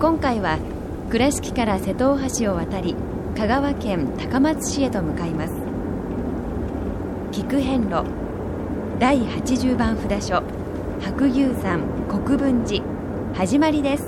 今回は倉敷から瀬戸大橋を渡り香川県高松市へと向かいます。菊遍路第80番札所白牛山国分寺始まりです。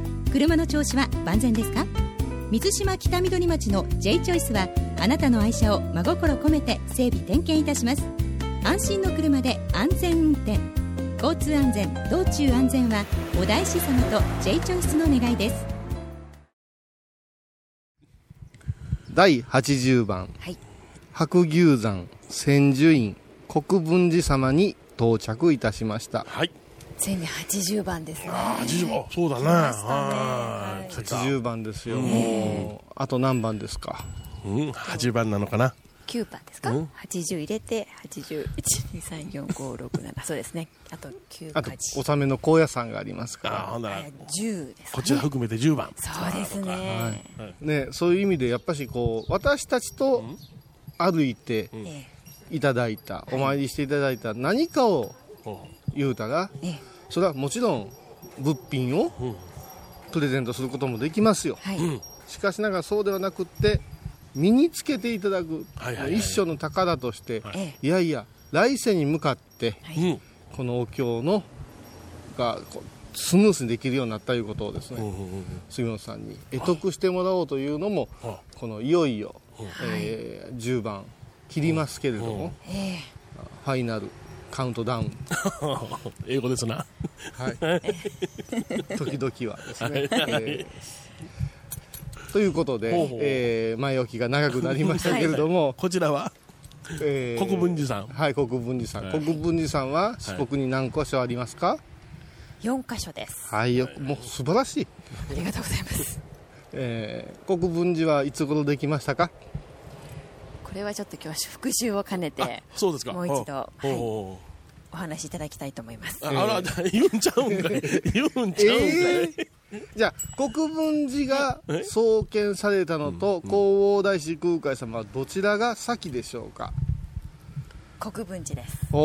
車の調子は万全ですか？水島北緑町の J チョイスはあなたの愛車を真心込めて整備点検いたします。安心の車で安全運転。交通安全道中安全はお大師様と J チョイスの願いです。第80番、はい。白牛山千住院国分寺様に到着いたしました。はい。ついに80番ですね。八十あ、そうだね。はい。80番ですよ、もうあと何番ですか？うん、八番なのかな？9番ですか、うん。80入れて81234567そうですね。あと9あとか納めの高野山がありますあ、かほんなら、10ですか、ね、こちら含めて十番。そうですね、ら、ね、そういう意味でやっぱしこう私たちと歩いてえいただいた、お参りしていただいた何かをほ言うたらえええそれはもちろん物品をうん。プレゼントすることもできますよ。はい、うん。しかしながらそうではなくって身につけていただく、はいはいはい一生の宝として、えい、やいや来世に向かってうん。このお経のがスムースにできるようになったということをですね、うんうんうん杉本さんに得得してもらおうというのも、はこのいよいよ、えー10番切りますけれども、え。ファイナルカウントダウン、英語ですな。はい、時々はですね。えーということで、ほうほう。えー前置きが長くなりましたけれども、こちらは、えー国分寺さん。はい、国分寺さん、はい。国分寺さんは四国に何箇所ありますか、え4箇所です。はい、よもう素晴らしい、ありがとうございます。えー国分寺はいつ頃できましたか？これはちょっと今日は復習を兼ねてそうですか。もう一度はい。ほお話しいただきたいと思います。うああら、言うんちゃうんかい。言うんちゃうんかい。えー。じゃあ国分寺がえ？創建されたのと弘法大師空海様はどちらが先でしょうか？国分寺です。お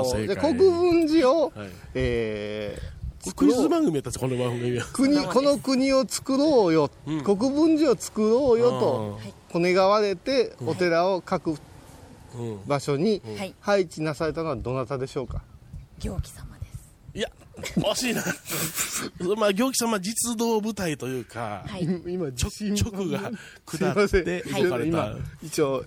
おー正解。じゃあ国分寺を、はい。えークイズ番組やったんですこの番組は。国この国を作ろうよ、うん。国分寺を作ろうよとはい。こ願われてお寺を各うん。場所にはい。配置なされたのはどなたでしょうか？行基様いや、惜しいな。まあ、行基様実動部隊というか、はい。今直が下って動かれた。今一応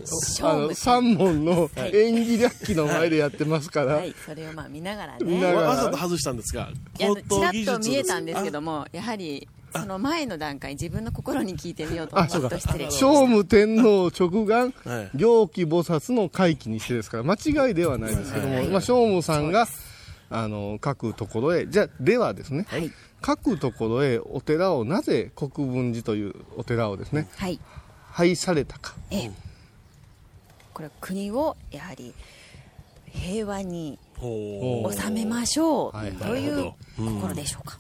三門の演技楽器の前でやってますから、はい。それをまあ見ながらね。見ながら。わわざと外したんですが、高等技術。ちらっと見えたんですけどもやはりその前の段階自分の心に聞いてみようと。思うと失礼聖武天皇直眼はい。行基菩薩の回帰にしてですから間違いではないですけども、はい。まあ、聖武さんが、あの各ところへじゃあではですね、はい。各ところへお寺をなぜ国分寺というお寺をですねはい。廃されたか。ええ。これは国をやはり平和に収めましょはいうという心でしょうか、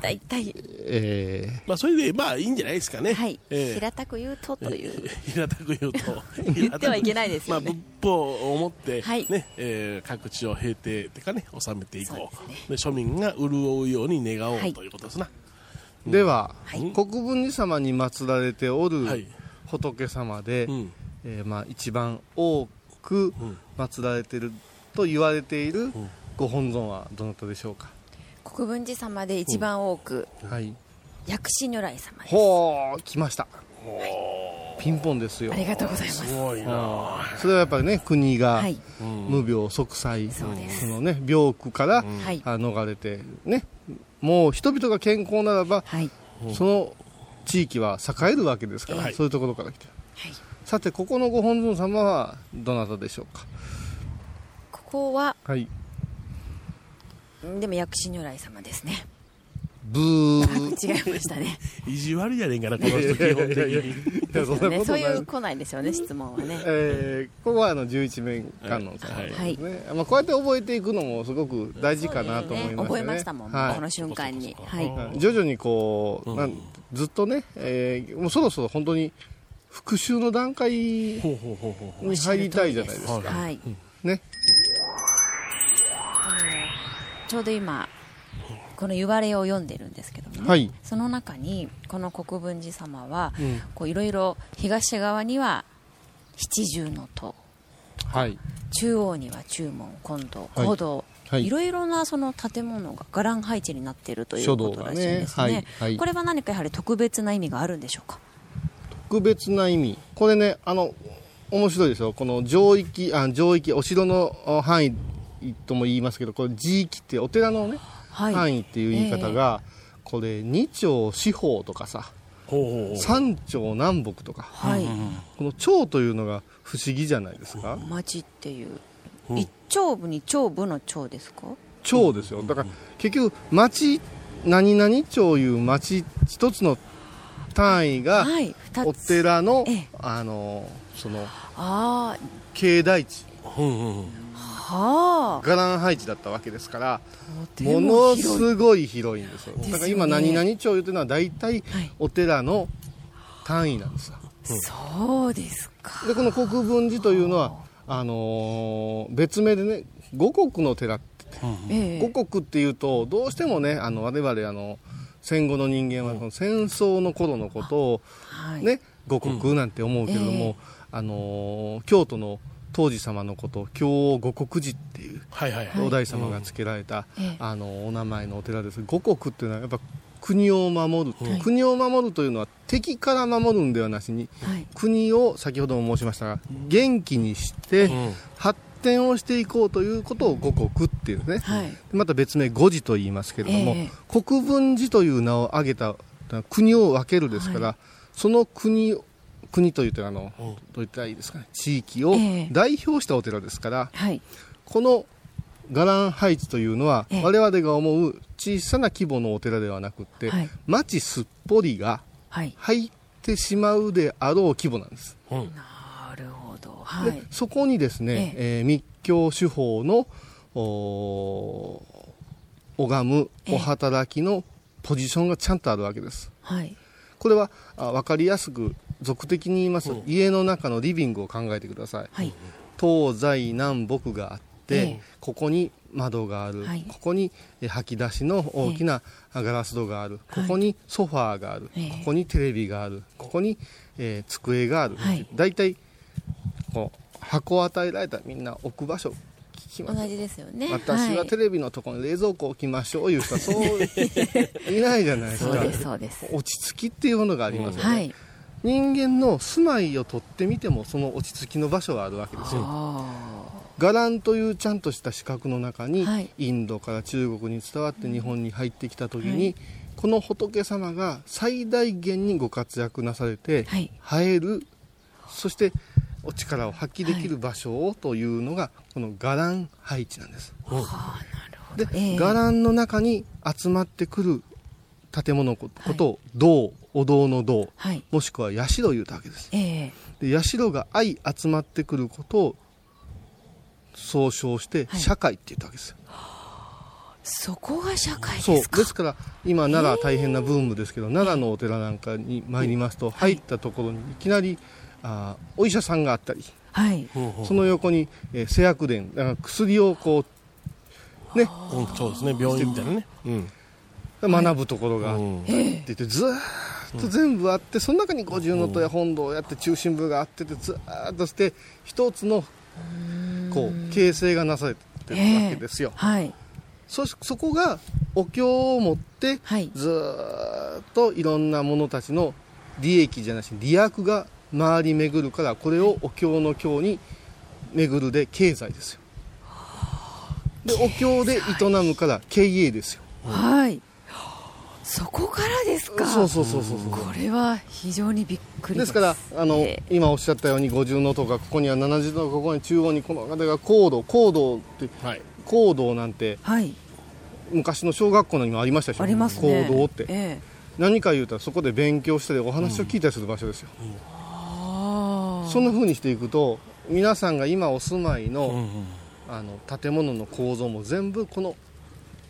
大体えまあそれでまあいいんじゃないですかね。はい、ええ。平たく言うとという。平たく言うと。言ってはいけないですよね。まあ、仏法を持って、はい。ねえー各地を平定てかね収めていこう。そうですね。で庶民が潤うように願おう、はいということですな。ーでは、はい。国分寺様に祀られておるはい。仏様で、うん。えーまあ、一番多く祀られていると言われているご本尊はどなたでしょうか、国分寺様で一番多く、はい。薬師如来様です。ほう来ました。ピンポンですよ。ありがとうございます。すごいな。それはやっぱりね国がはい。無病息災、そうです。そのね病苦から、はい。あ逃れてねもう人々が健康ならば、はい。その地域は栄えるわけですから、はい。そういうところから来て。るはい。さてここのご本尊様はどなたでしょうか？ここははい。んでも薬師如来様ですね。ブー。違いましたね。意地悪じゃねえかなこの人基本的に。ねそういう来ないですよね質問はね。えーここはあの十一面観音様ですね、まあ、こうやって覚えていくのもすごく大事かなと思いますね。覚えましたもん、はい。この瞬間に。はい。はい。徐々にこう、なんずっとね、えーもうそろそろ本当に復習の段階に入りたいじゃないですか。はい。ね。ちょうど今この言われを読んでるんですけどもね、はい。その中にこの国分寺様はいろいろ東側には七重の塔。はい。中央には中門金堂はい。講堂、はい。いろいろなその建物が伽藍配置になっているということらしいんですね。ね。はい。はい。これは何かやはり特別な意味があるんでしょうか？特別な意味。これね、あの、面白いですよ。この上域、あ上域、お城のあ範囲とも言いますけど、これ地域ってお寺のね、はい。範囲っていう言い方が、これ二丁四方とかさ、ほうほうほう。三丁南北とか、はい、この町というのが不思議じゃないですか？町っていう。一丁部に長部の長ですか？町ですよ。だから結局町何々町いう町一つの単位がお寺の、ええ。あのそのあ境内地。うんうんうんあ。は伽藍配置だったわけですからてもものすごい広いんですよ。だから今何々町いうていうのは大体はい。お寺の単位なんですよあそうですか。でこの国分寺というのはあ。のー別名でね五穀の寺ってええ。五穀っていうとどうしてもねあの我々あの戦後の人間はその戦争の頃のことをはい。ね五穀なんて思うけれども、ええ。あのー京都の当時様のことを京王五穀寺っていうはいはいはい。お大様が付けられた、ええ。あのお名前のお寺です。五穀っていうのはやっぱ国を守る、はい。国を守るというのは敵から守るんではなしにはい。国を先ほども申しましたが元気にしてうん。発展をしていこうということを五穀っていうね、はい。また別名五寺と言いますけれども、え国分寺という名を挙げた国を分けるですから、はその国を国というとあの、どう言ったらいいですかね地域をええ。代表したお寺ですから、はい。この伽藍配置というのは、ええ。我々が思う小さな規模のお寺ではなくって、はい。町すっぽりがはい。入ってしまうであろう規模なんです。うん。なるほど。はい。でそこにですね、えー密教手法の拝むお働きのポジションがちゃんとあるわけです。はい。これはあ分かりやすく俗的に言いますと、家の中のリビングを考えてください。はい。東西南北があって、ええ。ここに窓がある、はい。ここにえ吐き出しの大きなガラス戸がある、ここにソファーがある、ええ。ここにテレビがある。ここに、えー机がある、はい。大体こう箱を与えられたらみんな置く場所聞きます。同じですよね。私はテレビのところに冷蔵庫を置きましょういう人はそう いないじゃないですか。そうですそうです。落ち着きっていうものがありますよね、はい人間の住まいを取ってみてもその落ち着きの場所があるわけですよ。あ。伽藍というちゃんとした四角の中に、はい。インドから中国に伝わって日本に入ってきた時に、はい。この仏様が最大限にご活躍なされて、はい。生えるそしてお力を発揮できる場所をというのが、この伽藍配置なんです。で、ええ。伽藍の中に集まってくる建物のことを道、お堂の道、はい。もしくは社というわけです。ええ。で社が相集まってくることを総称してはい。社会って言ったわけですよ。そこが社会ですか？ですから今奈良は大変なブームですけど、奈良のお寺なんかに参りますと入ったところにいきなりあーお医者さんがあったりはい。その横に、えー製薬店だから薬をこうね。うん、そうですね、病院みたいなね。うん。学ぶところがあってずーっと全部あってその中に五重塔や本堂やって中心部があっててずーっとして一つのこう形成がなされてるわけですよ。はい。そそこがお経を持ってはい。ずーっといろんな者たちの利益じゃなし利益が回り巡るからこれをお経の経に巡るで経済ですよ。でお経で営むから経営ですよ。はいそこからですか？そうそうそうそうそう。これは非常にびっくりです。からあの、え今おっしゃったように50の塔がここには70のここに中央にこの方が高度高度ってはい。高度なんてはい。昔の小学校にもありましたでしょ？ありますね。高度って、ええ。何か言うたらそこで勉強したりお話を聞いたりする場所ですよ、ああそんな風にしていくと皆さんが今お住まいの,、うんうん。あの建物の構造も全部この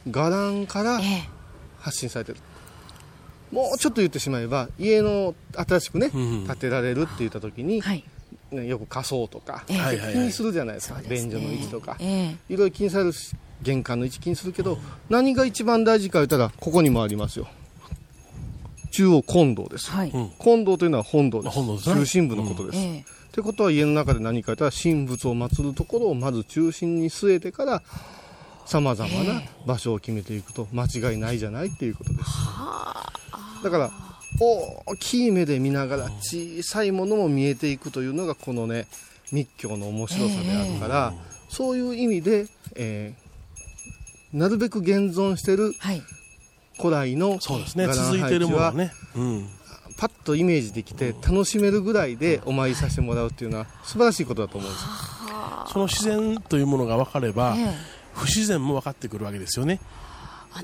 伽藍からええ発信されてる。もうちょっと言ってしまえば家の新しくね、うん建てられるって言った時に、はい。ねよく仮想とか、ええ。はいはい気にするじゃないですか、そうですね。便所の位置とか、ええ。いろいろ気にされるし玄関の位置気にするけど、何が一番大事か言ったらここにもありますよ。中央本堂です、はい。堂というのは本堂です。ですね。中心部のことです、ええ。ってことは家の中で何か言ったら神仏を祀るところをまず中心に据えてからさまざまな場所を決めていくと間違いないじゃないっていうことです。だから大きい目で見ながら小さいものも見えていくというのがこのね密教の面白さであるから、そういう意味で、えーなるべく現存してるはい。古来のそうですね、続いてるものは配置ね。うん。パッとイメージできて楽しめるぐらいでお参りさせてもらうっていうのは素晴らしいことだと思うんですよ。その自然というものが分かれば、ええ不自然も分かってくるわけですよね。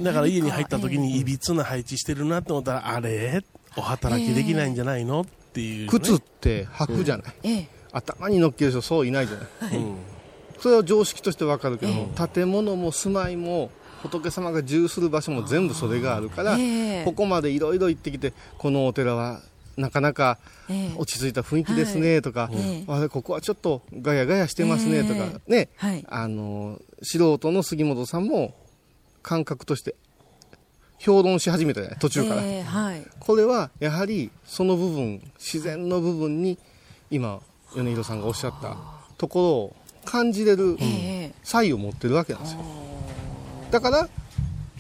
だから家に入った時にいびつな配置してるなと思ったら、あれ？お働きできないんじゃないの？っていう、ね。靴って履くじゃない、ええ。頭に乗っける人そういないじゃない。うん。それは常識としてわかるけども、建物も住まいも仏様が住する場所も全部それがあるから、ええ。ここまでいろいろ行ってきてこのお寺はなかなかええ。落ち着いた雰囲気ですねとか、ええ。あれここはちょっとガヤガヤしてますねとか、ね、はい。あの素人の杉本さんも感覚として評論し始めたじゃない途中から、ええはい。これはやはりその部分自然の部分に今米広さんがおっしゃったところを感じれるええ。才を持ってるわけなんですよ。だから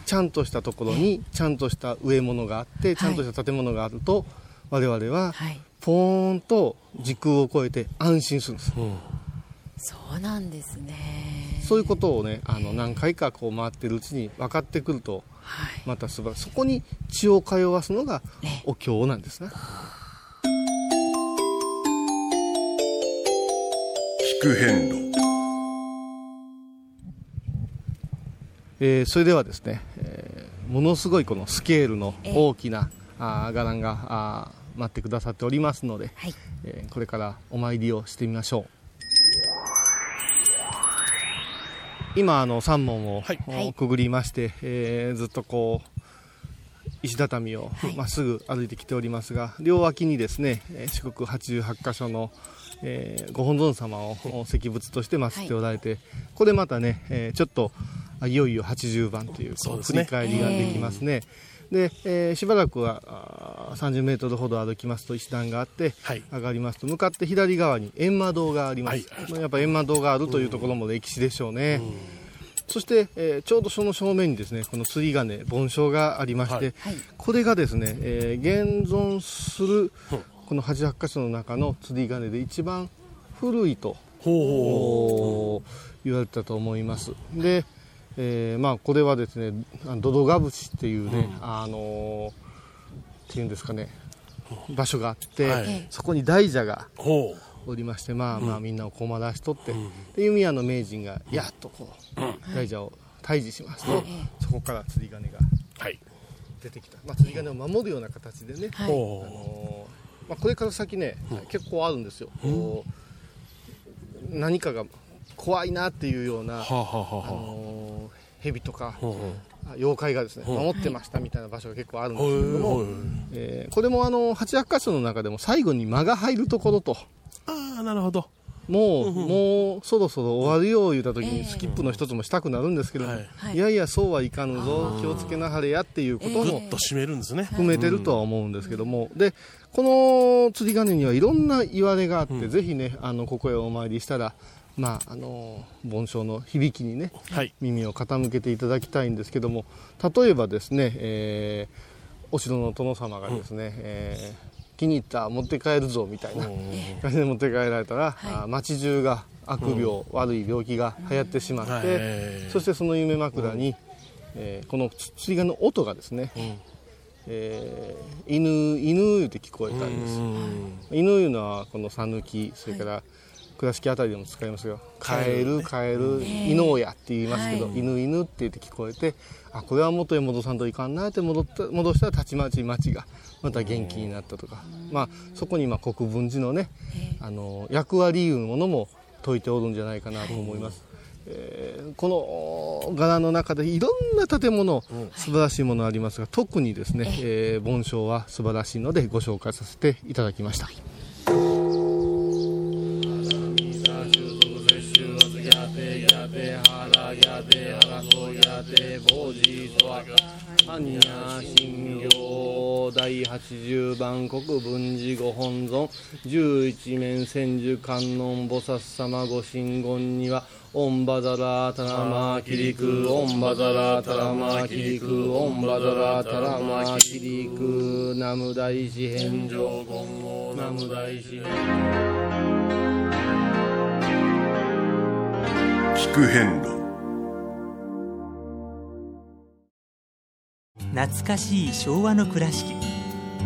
ちゃんとしたところにちゃんとした植物があってちゃんとした建物があると我々ははい。ポーンと時空を超えて安心するんです。うん。そうなんですね。そういうことをねあの何回かこう回ってるうちに分かってくるとはい。また素晴らしいそこに血を通わすのがお経なんですね聞く変路。えーそれではですね、えーものすごいこのスケールの大きなあー伽藍があー待ってくださっておりますので、はい。えーこれからお参りをしてみましょう。今あの3門を、くぐりまして、えーずっとこう石畳をまっすぐ歩いてきておりますが、両脇にですねえー四国88箇所の、えーご本尊様をお石仏として祀っておられて、これまたね、えーちょっとあいよいよ80番という振り返りができますね。で、えーしばらくはあー30メートルほど歩きますと石段があって、はい。上がりますと向かって左側に閻魔堂があります、はい。まあやっぱ閻魔堂があるというところも歴史でしょうね、そして、えーちょうどその正面にですねこの釣り鐘盆鐘がありまして、はい。はい。これがですね、えー現存するこの88箇所の中の釣り鐘で一番古いと言われたと思います。で、えーまあこれはですねドドガ節っていうね、あのーっていうんですかね場所があって、はい。そこに大蛇がおりましてまあまあみんなを困らしとって、で弓矢の名人がやっとこう大蛇を退治しますと、そこから釣り鐘が出てきた、まあ、釣り鐘を守るような形でね、あのまあ、これから先ね、結構あるんですよ、何かが怖いなっていうような、あの蛇とか、妖怪がですね守ってましたみたいな場所が結構あるんですけれども、えー、これもあの八百箇所の中でも最後に間が入るところと。ああなるほど。もう、もうそろそろ終わるよ言うた時にスキップの一つもしたくなるんですけど、い、やいやそうはいかぬぞ気をつけなはれやっていうこともと締めるんですね。含めてるとは思うんですけども、でこの釣り鐘にはいろんな言われがあって、ぜひねあのここへお参りしたらまあ、あの盆栽の響きにね、はい、耳を傾けていただきたいんですけども例えばですね、えー、お城の殿様がですね、うん、えー、気に入った持って帰るぞみたいな感じで持って帰られたら、はい、町中が悪病、うん、悪い病気が流行ってしまって、そしてその夢枕に、うん、えー、この釣り鐘の音がですね、うん。えー、犬犬って聞こえたんです、犬いうのはこの讃岐それから、はい倉敷あたりでも使いますよ「カエルカエル犬親」って言いますけど「犬犬」って言って聞こえてあこれは元へ戻さんといかんなって戻った戻したらたちまち町がまた元気になったとか、まあ、そこにまあ国分寺のねあの役割いうものも説いておるんじゃないかなと思います。えー、この柄の中でいろんな建物、素晴らしいものありますが特にですね、えー、盆栽は素晴らしいのでご紹介させていただきました。て坊寺とは般若心経第80番国分寺ご本尊十一面千手観音菩薩様ご神言にはオンバザラタラマキリクオンバザラタラマキリクオンバザラタラマキリクナム大師返上言語ナム大師返聞く遍路。懐かしい昭和の倉敷。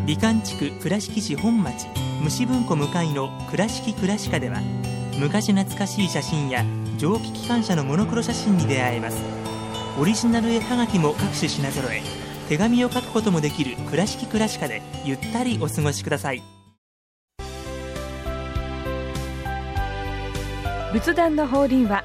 美観地区倉敷市本町虫文庫向かいの「倉敷倉歯科」では昔懐かしい写真や蒸気機関車のモノクロ写真に出会えます。オリジナル絵はがきも各種品揃え手紙を書くこともできる「倉敷倉歯科」でゆったりお過ごしください。仏壇の法輪は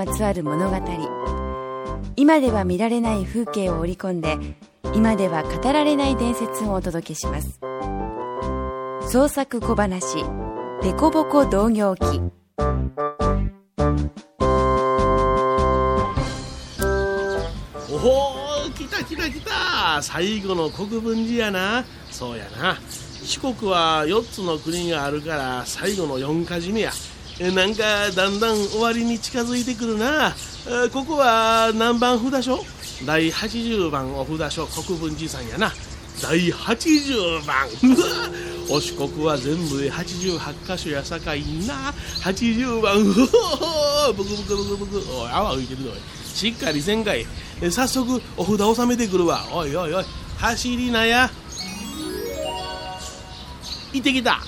まつわる物語。今では見られない風景を織り込んで今では語られない伝説をお届けします。創作小話「でこぼこ同業記」おお来た来た来た。最後の国分寺やな。そうやな。四国は4つの国があるから最後の4かじ目や。なんかだんだん終わりに近づいてくるな。ここは何番札所？第80番お札所国分寺さんやな。第80番。お四国は全部で88箇所やさかいな。80番。ブクブクブクブク。おい泡浮いてるぞしっかりせんかい。早速お札納めてくるわ。おいおいおい。走りなや。行ってきた。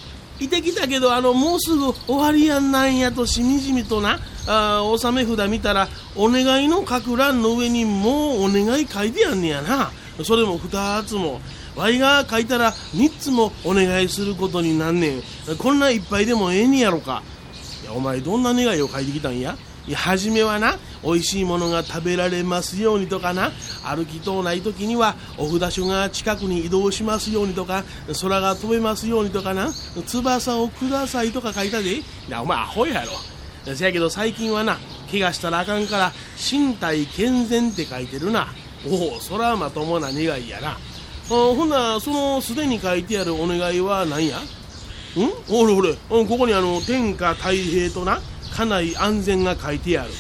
いてきたけどあのもうすぐ終わりやんなんやとしみじみとなあ納め札見たらお願いの書く欄の上にもうお願い書いてやんねやな。それも2つもわいが書いたら3つもお願いすることになんねん。こんないっぱいでもええねやろか。いやお前どんな願いを書いてきたんや？いや初めはな美味しいものが食べられますようにとかな。歩きとうない時にはお札所が近くに移動しますようにとか空が飛べますようにとかな。翼をくださいとか書いたで。いやお前アホやろ。せやけど最近はな怪我したらあかんから身体健全って書いてるな。おおそらまともな願いやな。ほんなそのすでに書いてあるお願いは何や？ん？おれおれここにあの天下太平とな家内安全が書いてある、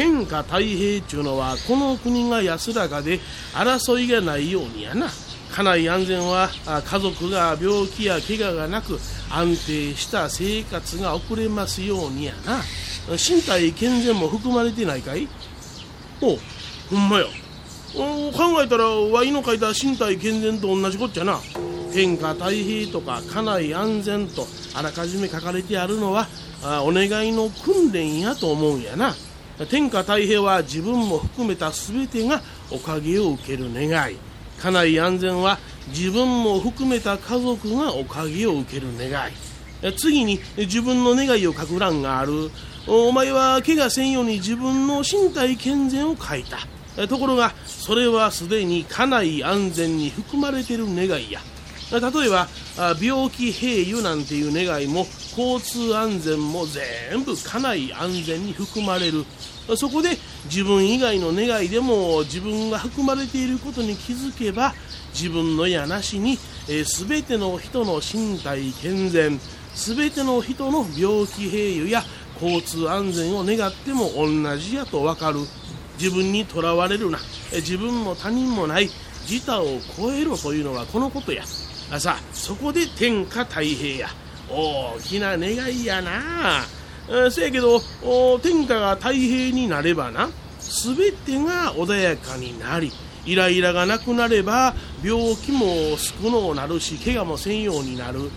天下太平っちゅうのはこの国が安らかで争いがないようにやな。家内安全は家族が病気や怪我がなく安定した生活が送れますようにやな。身体健全も含まれてないかい？おほんまや。考えたらワイの書いた身体健全と同じこっちゃな。天下太平とか家内安全とあらかじめ書かれてあるのはあお願いの訓練やと思うんやな。天下太平は自分も含めた全てがおかげを受ける願い。家内安全は自分も含めた家族がおかげを受ける願い。次に自分の願いを書く欄がある。お前は怪我せんように自分の身体健全を書いた。ところがそれはすでに家内安全に含まれている願いや。例えば病気平癒なんていう願いも交通安全も全部家内安全に含まれる。そこで自分以外の願いでも自分が含まれていることに気づけば自分のやなしに、えー、全ての人の身体健全全ての人の病気平癒や交通安全を願っても同じやと分かる。自分にとらわれるな。自分も他人もない。自他を超えろというのはこのことや。さあそこで天下太平や。大きな願いやな。あせやけど天下が太平になればな全てが穏やかになりイライラがなくなれば病気も少のうなるし怪我もせんようになる。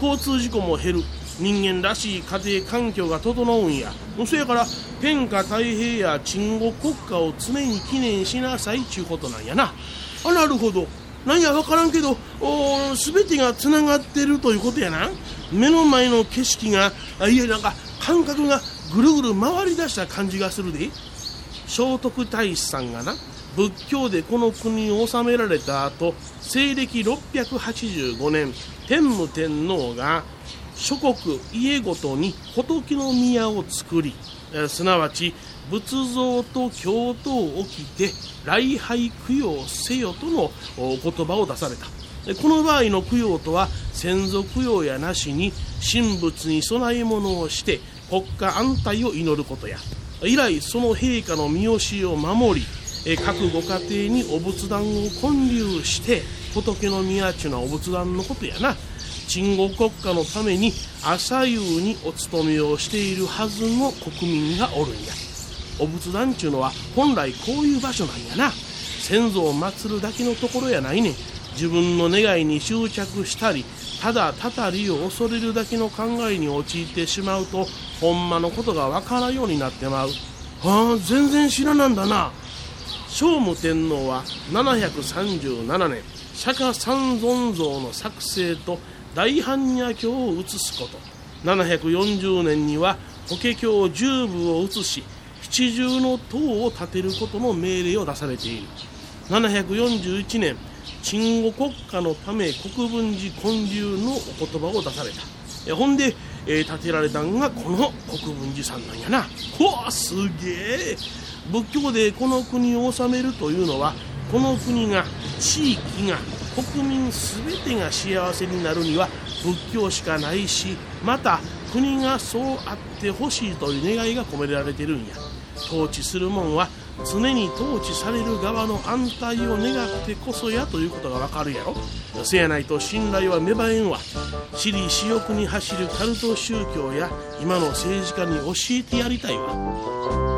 交通事故も減る。人間らしい家庭環境が整うんや。そやから天下太平や鎮護国家を常に記念しなさいちゅうことなんやな。あなるほど。何や分からんけど全てがつながってるということやな。目の前の景色がいやなんか感覚がぐるぐる回り出した感じがするで。聖徳太子さんがな仏教でこの国を治められた後西暦685年天武天皇が諸国家ごとに仏の宮を作りすなわち仏像と経とを置きて礼拝供養せよとの言葉を出された。この場合の供養とは先祖供養やなしに神仏に供え物をして国家安泰を祈ることや以来その陛下の見教えを守り各ご家庭にお仏壇を建立して仏の宮ちゅうのお仏壇のことやな。鎮護国家のために朝夕にお勤めをしているはずの国民がおるんや。お仏壇ちゅうのは本来こういう場所なんやな。先祖を祀るだけのところやないねん。自分の願いに執着したりただたたりを恐れるだけの考えに陥ってしまうとほんまのことがわからんようになってまう。ああ全然知らなんだな。聖武天皇は737年釈迦三尊像の作成と大般若経を移すこと。740年には法華経十部を移し七重の塔を建てることの命令を出されている。741年鎮護国家のため国分寺建立のお言葉を出された。ほんで、えー、建てられたんがこの国分寺さんなんやな。ほわすげえ。仏教でこの国を治めるというのはこの国が地域が国民全てが幸せになるには仏教しかないしまた国がそうあってほしいという願いが込められてるんや。統治するもんは常に統治される側の安泰を願ってこそやということがわかるやろ。せやないと信頼は芽生えんわ。私利私欲に走るカルト宗教や今の政治家に教えてやりたいわ。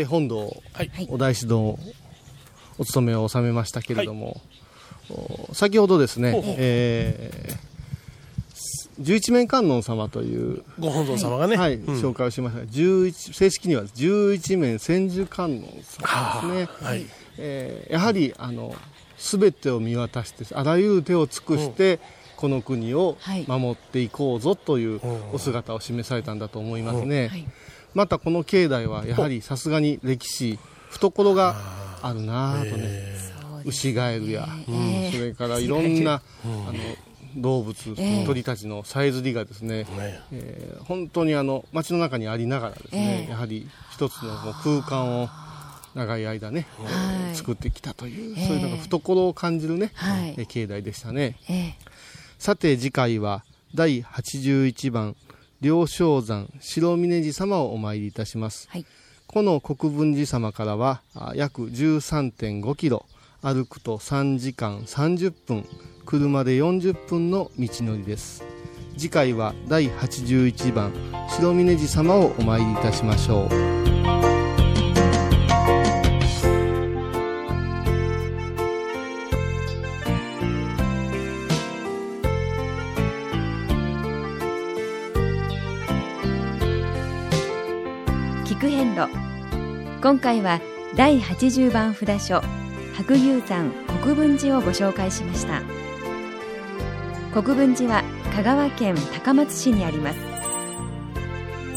えー、本堂、はい、お大師堂お勤めを収めましたけれども、はい、先ほどですね、えー、十一面観音様というご本尊様がね、はい、うん、紹介をしました。11正式には十一面千手観音様ですね、はい、えー、やはりあの全てを見渡してあらゆる手を尽くして、うん。この国を守っていこうぞというお姿を示されたんだと思いますね。またこの境内はやはりさすがに歴史懐があるなとね、牛ガエルや、それからいろんな、あの動物、鳥たちのさえずりがですね、えー、本当にあの街の中にありながらですね、やはり一つのもう空間を長い間ね、えー、作ってきたという、そういうなんか懐を感じるね、え境内でしたね、さて次回は第81番両正山白峰寺様をお参りいたします、はい、この国分寺様からは約13.5キロ歩くと3時間30分車で40分の道のりです。次回は第81番白峰寺様をお参りいたしましょう今回は第80番札所白牛山国分寺をご紹介しました。国分寺は香川県高松市にあります。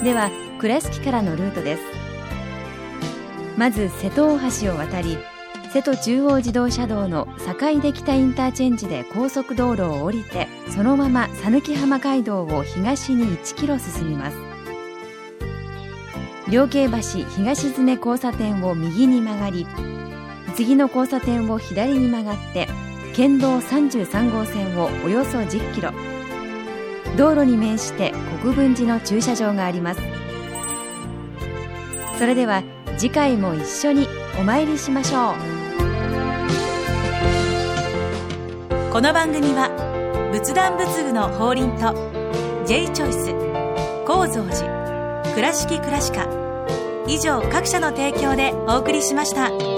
では倉敷からのルートです。まず瀬戸大橋を渡り瀬戸中央自動車道の境出北インターチェンジで高速道路を降りてそのまま讃岐浜街道を東に1キロ進みます。両京橋東詰交差点を右に曲がり次の交差点を左に曲がって県道33号線をおよそ10キロ。道路に面して国分寺の駐車場があります。それでは次回も一緒にお参りしましょう。この番組は仏壇仏具の法輪と J チョイス構造寺倉敷倉歯科以上各社の提供でお送りしました。